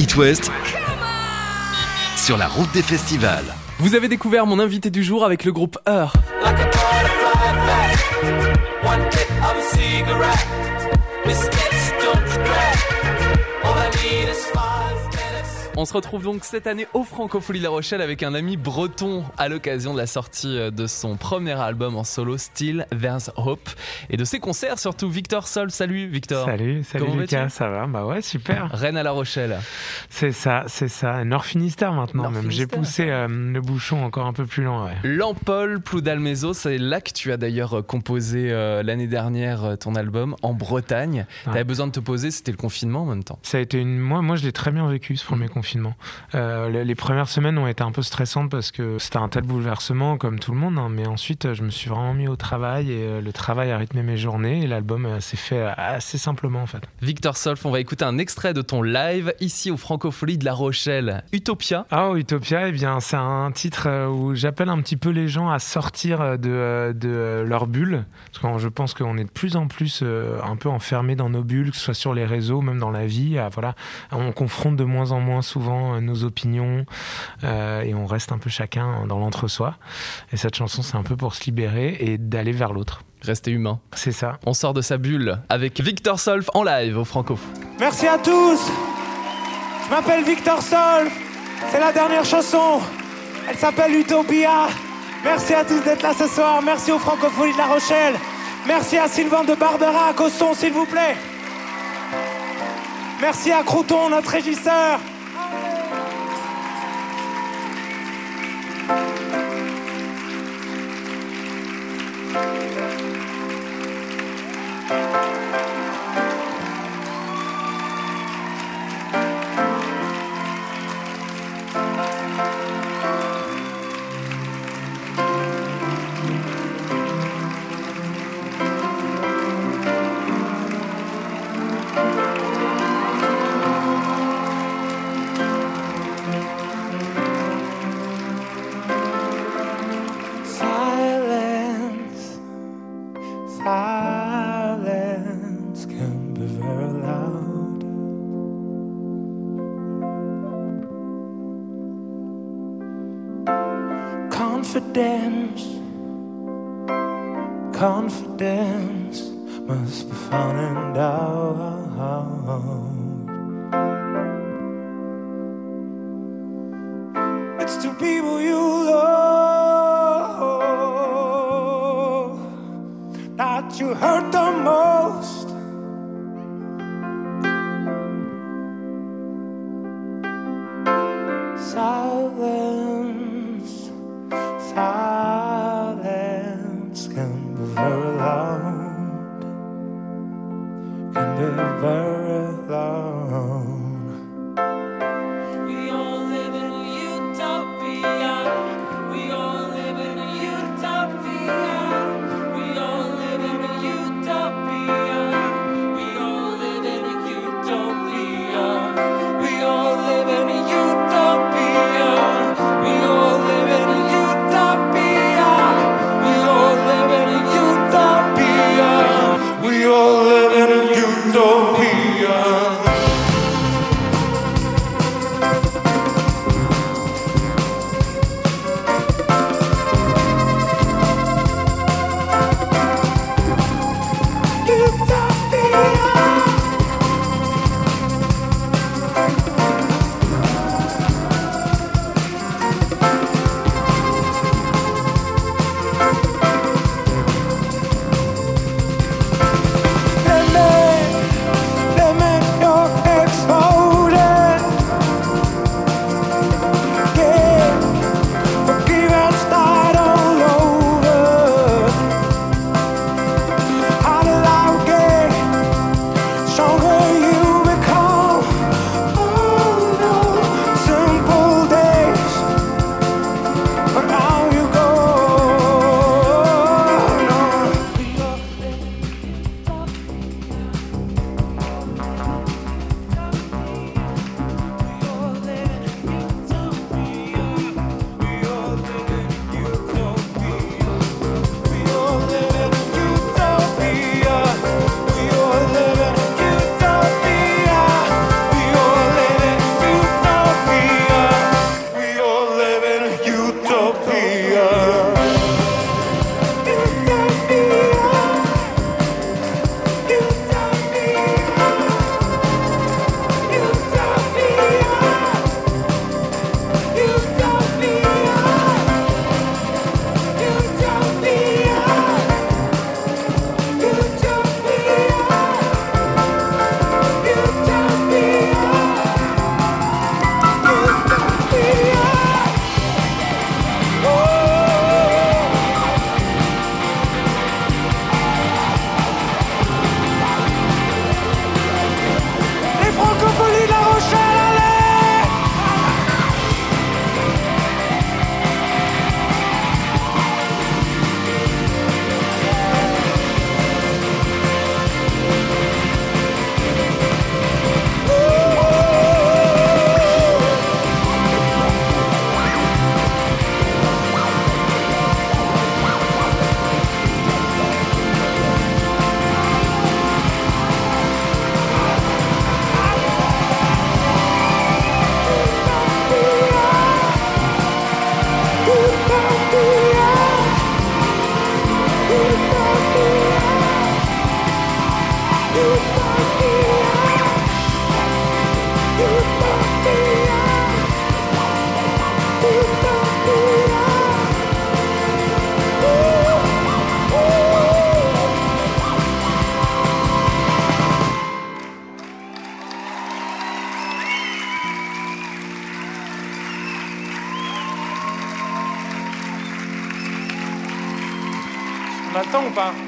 It West sur la route des festivals. Vous avez découvert mon invité du jour avec le groupe Heur. On se retrouve donc cette année au Francophonie La Rochelle avec un ami breton à l'occasion de la sortie euh, de son premier album en solo, Still There's Hope, et de ses concerts surtout. Victor Sol, salut Victor. Salut, salut Lucas, ça va Bah ouais, super. Rennes à La Rochelle. C'est ça, c'est ça. Nord Finistère maintenant même. J'ai poussé euh, le bouchon encore un peu plus loin. Ouais. Lampol, Ploudalmézo, c'est là que tu as d'ailleurs euh, composé l'année dernière ton album en Bretagne. Tu avais besoin de te poser, c'était le confinement en même temps. Ça a été une. Moi, moi je l'ai très bien vécu ce premier confinement euh, les, premières semaines ont été un peu stressantes parce que c'était un tel bouleversement comme tout le monde, hein, mais ensuite je me suis vraiment mis au travail et euh, le travail a rythmé mes journées et l'album euh, s'est fait assez simplement en fait. Victor Solf, on va écouter un extrait de ton live ici au Francophonie de La Rochelle. Utopia. Ah, Utopia, eh bien c'est un titre où j'appelle un petit peu les gens à sortir de, de leur bulle, parce que je pense qu'on est de plus en plus un peu enfermés dans nos bulles, que ce soit sur les réseaux, même dans la vie. voilà, on confronte de moins en moins souvent euh, nos opinions euh, et on reste un peu chacun dans l'entre-soi. Et cette chanson, c'est un peu pour se libérer et d'aller vers l'autre. Rester humain. C'est ça. On sort de sa bulle avec Victor Solf en live au Franco. Merci à tous. Je m'appelle Victor Solf. C'est la dernière chanson. Elle s'appelle Utopia. Merci à tous d'être là ce soir. Merci aux Francophonies de La Rochelle. Merci à Sylvain de Barbera à son s'il vous plaît. Merci à Crouton, notre régisseur. confidence must be found in doubt. It's to people you love that you hurt the most. Silence. A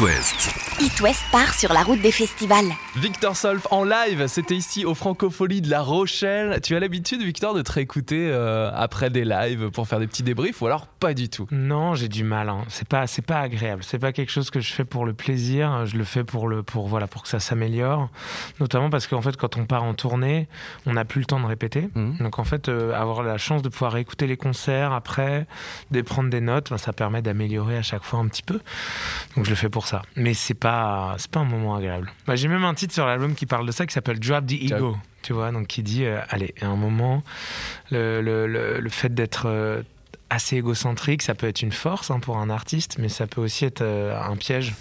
It West. part sur la route des festivals. Victor Solf en live, c'était ici au Francophonie de La Rochelle. Tu as l'habitude, Victor, de te réécouter euh, après des lives pour faire des petits débriefs ou alors pas du tout? Non, j'ai du mal. Hein. C'est pas, c'est pas agréable. C'est pas quelque chose que je fais pour le plaisir. Je le fais pour le, pour voilà, pour que ça s'améliore. Notamment parce qu'en fait, quand on part en tournée, on n'a plus le temps de répéter. Mmh. Donc en fait, euh, avoir la chance de pouvoir écouter les concerts après, de prendre des notes, ben, ça permet d'améliorer à chaque fois un petit peu. Donc je le fais pour ça. Mais c'est pas, c'est pas un moment agréable. Bah, j'ai même un titre sur l'album qui parle de ça, qui s'appelle Drop the Ego. Tu vois, donc qui dit, euh, allez, à un moment, le, le, le, fait d'être euh, assez égocentrique, ça peut être une force hein, pour un artiste, mais ça peut aussi être euh, un piège.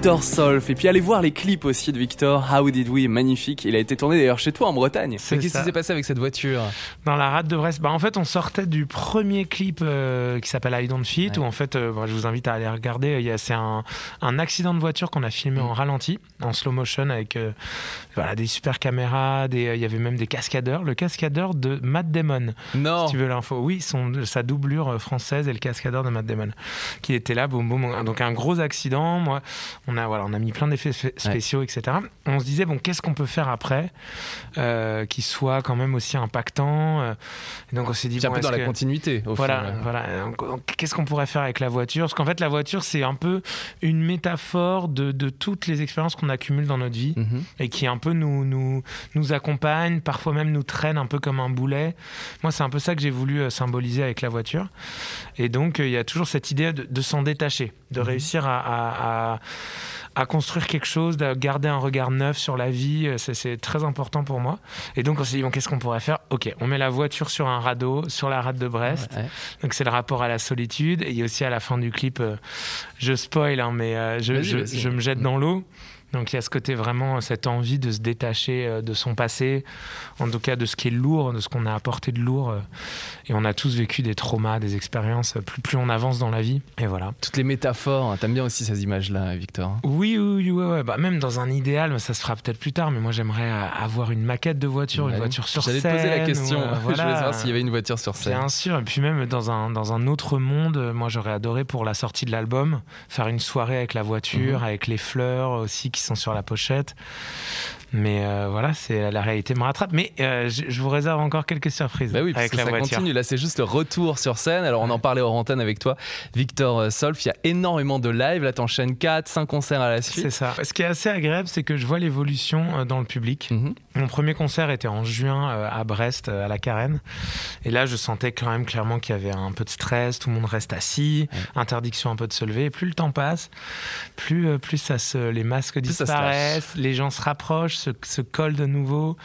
Victor Solf. Et puis allez voir les clips aussi de Victor. How Did We, magnifique. Il a été tourné d'ailleurs chez toi en Bretagne. Qu'est-ce qui s'est passé avec cette voiture? Dans la rade de Brest. Bah, en fait, on sortait du premier clip euh, qui s'appelle I Don't Fit, où en fait, euh, je vous invite à aller regarder. C'est un, un accident de voiture qu'on a filmé en mm. ralenti, en slow motion, avec euh, voilà, des super caméras. Il y avait même des cascadeurs. Le cascadeur de Matt Damon. Non. Si tu veux l'info. Oui, son, sa doublure française et le cascadeur de Matt Damon. Qui était là, boum, boum. Donc un gros accident. Moi, on a, voilà, on a mis plein d'effets spéciaux, etc. On se disait, bon, qu'est-ce qu'on peut faire après euh, qui soit quand même aussi impactant euh, et Donc on s'est dit, bon, un peu dans la continuité. Au voilà, voilà. Qu'est-ce qu'on pourrait faire avec la voiture? Parce qu'en fait, la voiture, c'est un peu une métaphore de, de toutes les expériences qu'on accumule dans notre vie mhm. et qui un peu nous, nous, nous accompagne, parfois même nous traîne un peu comme un boulet. Moi, c'est un peu ça que j'ai voulu euh, symboliser avec la voiture. Et donc, il y a toujours cette idée de, s'en détacher, de mhm. réussir à, à à construire quelque chose, de garder un regard neuf sur la vie. Euh, c'est très important pour moi. Et donc, on s'est dit, bon, qu'est-ce qu'on pourrait faire? Ok, on met la voiture sur un radeau, sur la rade de Brest. Donc, c'est le rapport à la solitude. Et aussi à la fin du clip, euh, je spoil, hein, mais euh, je, je, me jette dans l'eau. Donc il y a ce côté vraiment, cette envie de se détacher euh, de son passé, en tout cas de ce qui est lourd, de ce qu'on a apporté de lourd. Euh. Et on a tous vécu des traumas, des expériences, plus, plus on avance dans la vie. Et voilà. Toutes les métaphores, hein. t'aimes bien aussi ces images-là, Victor Oui, oui, oui, ouais, Bah, même dans un idéal, ça se fera peut-être plus tard, mais moi j'aimerais euh, avoir une maquette de voiture, une voiture sur scène. J'allais poser la question, je voulais savoir s'il y avait une voiture sur scène. Bien sûr, et puis même dans un, dans un autre monde, moi j'aurais adoré pour la sortie de l'album, faire une soirée avec la voiture, mhm. avec les fleurs aussi qui sont sur la pochette. Mais euh, voilà, c'est la réalité me rattrape. Mais euh, je, vous réserve encore quelques surprises. Bah oui, avec que ça continue. Là, c'est juste le retour sur scène. Alors, on en parlait hors antenne avec toi, Victor euh, Solf. Il y a énormément de live. Là, t'enchaînes 4, 5 concerts à la suite. C'est ça. Ce qui est assez agréable, c'est que je vois l'évolution dans le public. Mhm. Mon premier concert était en juin à Brest, à la Carène. Et là, je sentais quand même clairement qu'il y avait un peu de stress, tout le monde reste assis, interdiction un peu de se lever. Et plus le temps passe, plus, plus ça se, les masques disparaissent, les gens se rapprochent, se, se collent de nouveau.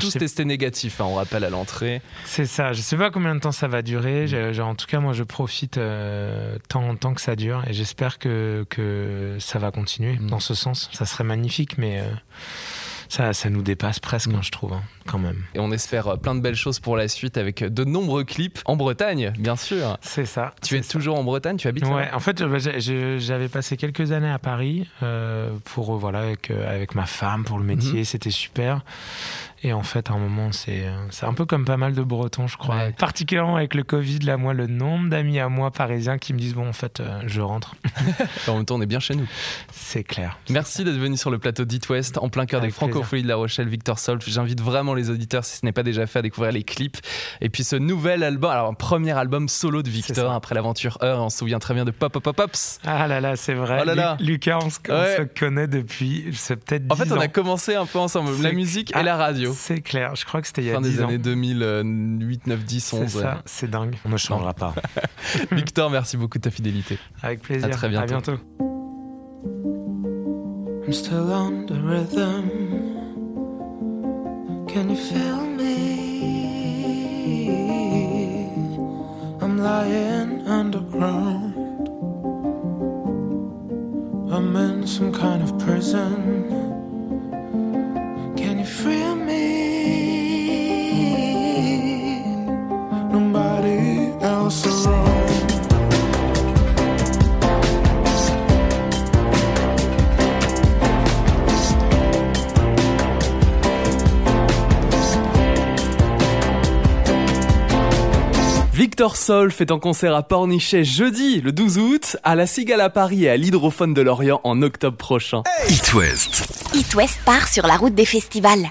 Tous testés négatifs, hein, on rappelle à l'entrée. C'est ça. Je sais pas combien de temps ça va durer. Mm. en tout cas, moi, je profite euh, tant, tant que ça dure et j'espère que, que ça va continuer mm. dans ce sens. Ça serait magnifique, mais. Euh, ça, ça nous dépasse presque, hein, je trouve, hein, quand même. Et on espère euh, plein de belles choses pour la suite avec de nombreux clips en Bretagne, bien sûr. C'est ça. Tu es toujours en Bretagne Tu habites Ouais, en fait, bah, j'avais passé quelques années à Paris euh, pour, voilà, avec, euh, avec ma femme, pour le métier, mhm. c'était super. Et en fait, à un moment, c'est un peu comme pas mal de Bretons, je crois. Particulièrement avec le Covid, là, moi, le nombre d'amis à moi parisiens qui me disent Bon, en fait, je rentre. en même temps, on est bien chez nous. C'est clair. Merci d'être venu sur le plateau d'It West, en plein cœur des francopholies de La Rochelle, Victor Solf. J'invite vraiment les auditeurs, si ce n'est pas déjà fait, à découvrir les clips. Et puis ce nouvel album, alors un premier album solo de Victor après l'aventure Heure. On se souvient très bien de Pop Pop Pop Pops. Ah là là, c'est vrai. Oh Lucas, on, se, connaît depuis, c'est peut-être En fait, on a commencé un peu ensemble, la musique et la radio. C'est clair, je crois que c'était il y a fin 10 des années 2008, 9, 10, 11. C'est ça, c'est dingue. On ne changera pas. Victor, merci beaucoup de ta fidélité. Avec plaisir. À très bientôt. À bientôt. I'm still on the rhythm. Can you feel me? I'm lying underground. I'm in some kind of prison. Victor Sol fait un concert à Pornichet jeudi, le 12 août, à la Cigale à Paris et à l'Hydrophone de Lorient en octobre prochain. It West. It West part sur la route des festivals.